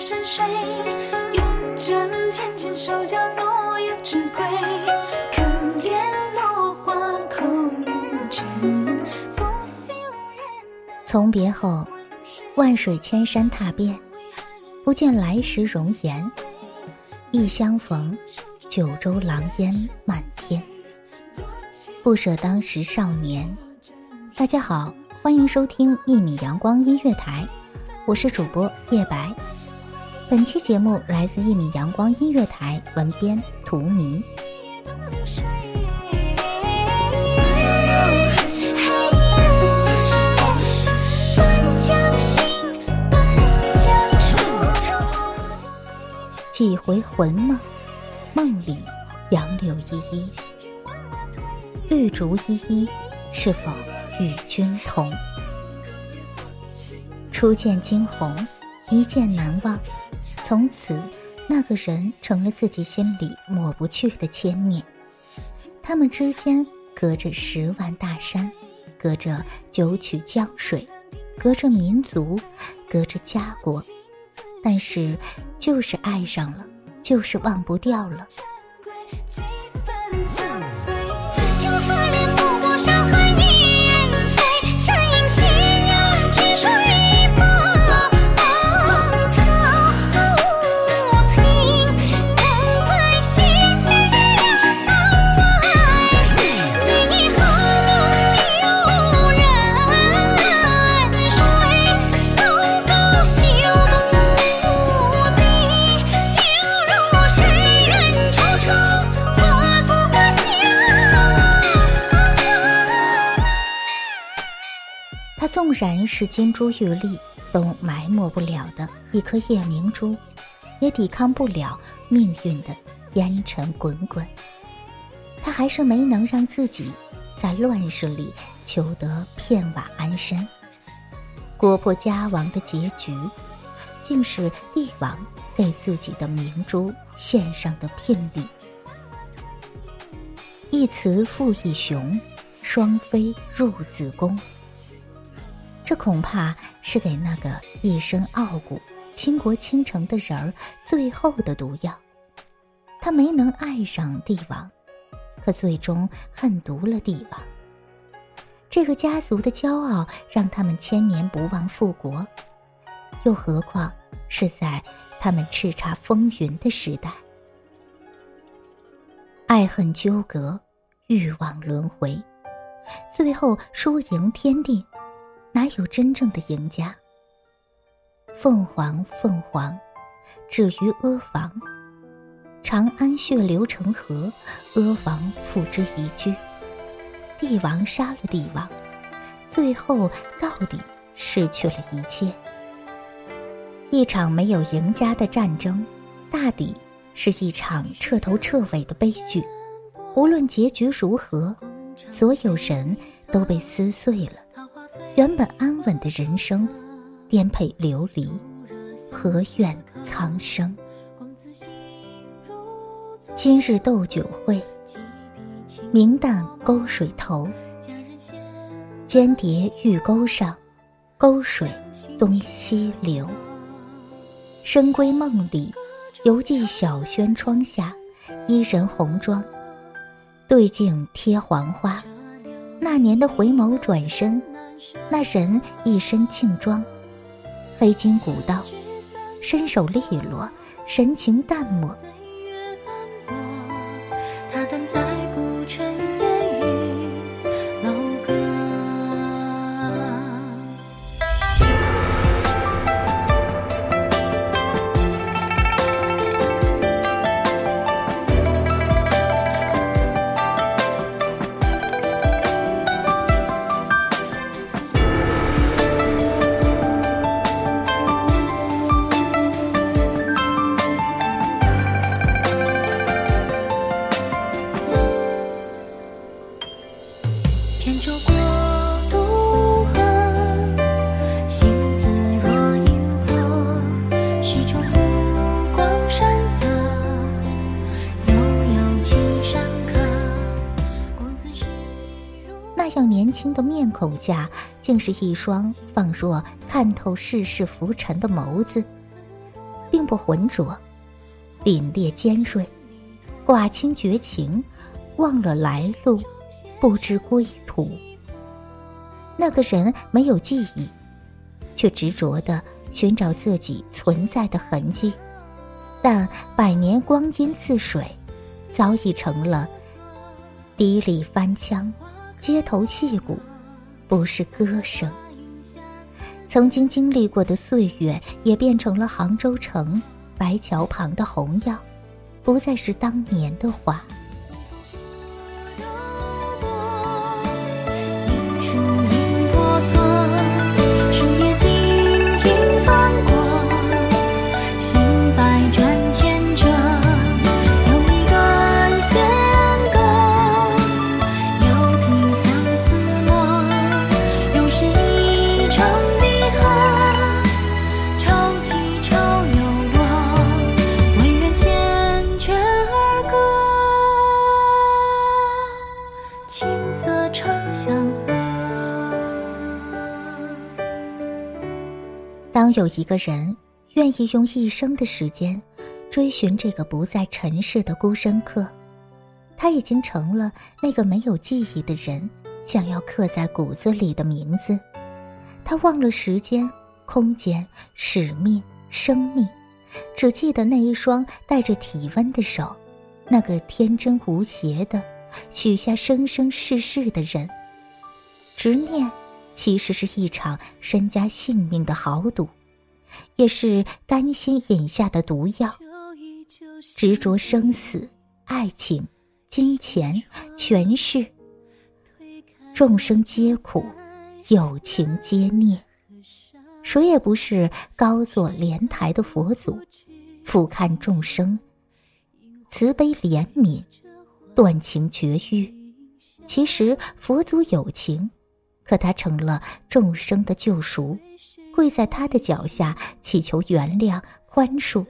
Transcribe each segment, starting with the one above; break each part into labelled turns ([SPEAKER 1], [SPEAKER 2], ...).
[SPEAKER 1] 山水，用针浅浅手脚落叶之归。可怜落花空余尘，拂袖人
[SPEAKER 2] 从别后，万水千山踏遍，不见来时容颜。一相逢，九州狼烟漫天。不舍当时少年。大家好，欢迎收听一米阳光音乐台，我是主播叶白。本期节目来自一米阳光音乐台文编图迷。几回魂梦，梦里杨柳依依，绿竹依依，是否与君同？初见惊鸿，一见难忘，从此那个人成了自己心里抹不去的牵念。他们之间隔着十万大山，隔着九曲江水，隔着民族，隔着家国。但是，就是爱上了，就是忘不掉了。纵然是金珠玉粒，都埋没不了的一颗夜明珠，也抵抗不了命运的烟尘滚滚。他还是没能让自己在乱世里求得片瓦安身。国破家亡的结局，竟是帝王给自己的明珠献上的聘礼。一雌复一雄，双飞入子宫。这恐怕是给那个一身傲骨、倾国倾城的人儿最后的毒药。他没能爱上帝王，可最终恨毒了帝王。这个家族的骄傲让他们千年不忘复国，又何况是在他们叱咤风云的时代？爱恨纠葛，欲望轮回，最后输赢天定。哪有真正的赢家？凤凰，凤凰，止于阿房。长安血流成河，阿房付之一炬。帝王杀了帝王，最后到底失去了一切。一场没有赢家的战争，大抵是一场彻头彻尾的悲剧。无论结局如何，所有人都被撕碎了，原本安稳的人生颠沛流离，何怨苍生？今日斗酒会，明旦沟水头。间谍玉钩上，沟水东西流。深闺梦里，犹记小轩窗下，伊人红妆，对镜贴黄花。那年的回眸转身，那人一身庆装，黑金古道，身手利落，神情淡漠。口下，竟是一双仿若看透世事浮沉的眸子，并不浑浊，凛冽尖锐，寡清绝情，忘了来路，不知归途。那个人没有记忆，却执着地寻找自己存在的痕迹，但百年光阴似水，早已成了笛里翻腔，街头戏骨，不是歌声。曾经经历过的岁月，也变成了杭州城白桥旁的红药，不再是当年的花。
[SPEAKER 1] 一
[SPEAKER 2] 个人愿意用一生的时间追寻这个不在尘世的孤身客，他已经成了那个没有记忆的人想要刻在骨子里的名字。他忘了时间、空间、使命、生命，只记得那一双带着体温的手，那个天真无邪的许下生生世世的人。执念其实是一场身家性命的豪赌，也是甘心饮下的毒药。执着生死、爱情、金钱、权势，众生皆苦，有情皆孽。谁也不是高坐莲台的佛祖，俯瞰众生，慈悲怜悯，断情绝欲。其实佛祖有情。可他成了众生的救赎，跪在他的脚下祈求原谅宽恕。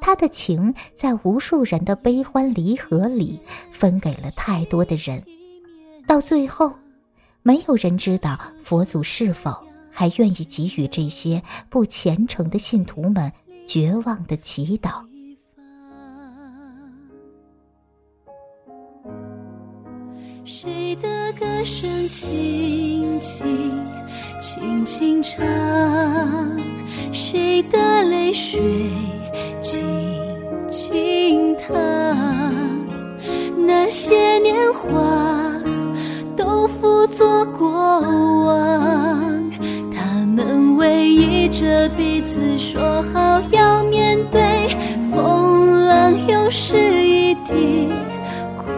[SPEAKER 2] 他的情在无数人的悲欢离合里分给了太多的人，到最后，没有人知道佛祖是否还愿意给予这些不虔诚的信徒们绝望的祈祷。
[SPEAKER 1] 谁的歌声轻轻轻轻唱，谁的泪水静静淌。那些年华都付作过往，他们偎依着彼此说好要面对风浪，又是一地。枯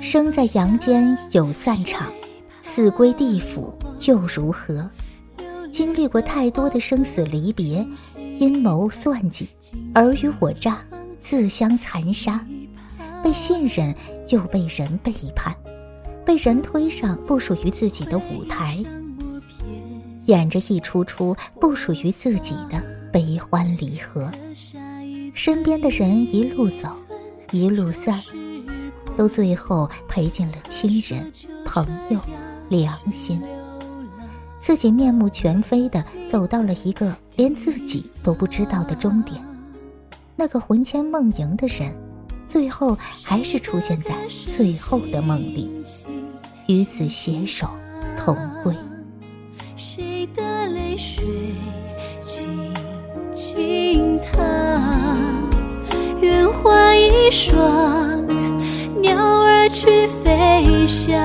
[SPEAKER 2] 生在阳间有散场，死归地府又如何？经历过太多的生死离别，阴谋算计，尔虞我诈，自相残杀，被信任又被人背叛，被人推上不属于自己的舞台，演着一出出不属于自己的悲欢离合。身边的人一路走，一路散，都最后赔尽了亲人、朋友、良心。自己面目全非的走到了一个连自己都不知道的终点，那个魂牵梦萦的人，最后还是出现在最后的梦里，与子携手同归。
[SPEAKER 1] 谁的泪水轻轻淌？愿化一双去飞翔。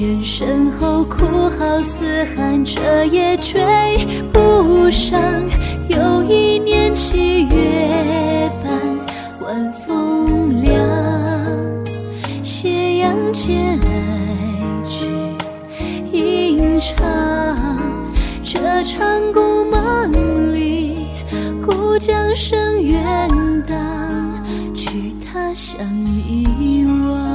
[SPEAKER 1] 人身后哭号嘶喊，彻夜追不上。又一年七月半，晚风凉，斜阳间爱只吟唱。这场故梦里，故将声远荡，他乡遗忘。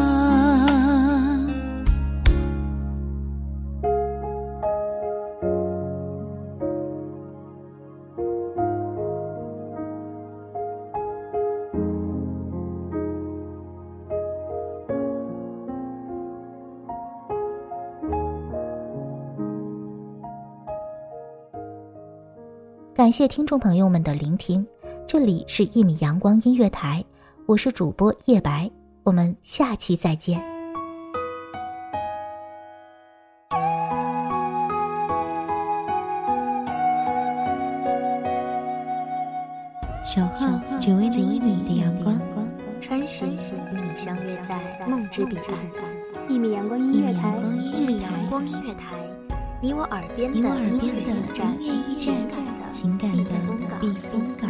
[SPEAKER 2] 感谢听众朋友们的聆听，这里是《一米阳光音乐台》，我是主播叶白，我们下期再见。
[SPEAKER 3] 守候只为那一米的阳光，
[SPEAKER 4] 穿行与你相约在梦之彼岸。
[SPEAKER 5] 一米阳光音乐台，
[SPEAKER 4] 一米阳光音乐台，你我耳边的音乐驿站情感的
[SPEAKER 3] 情感的
[SPEAKER 4] 避风港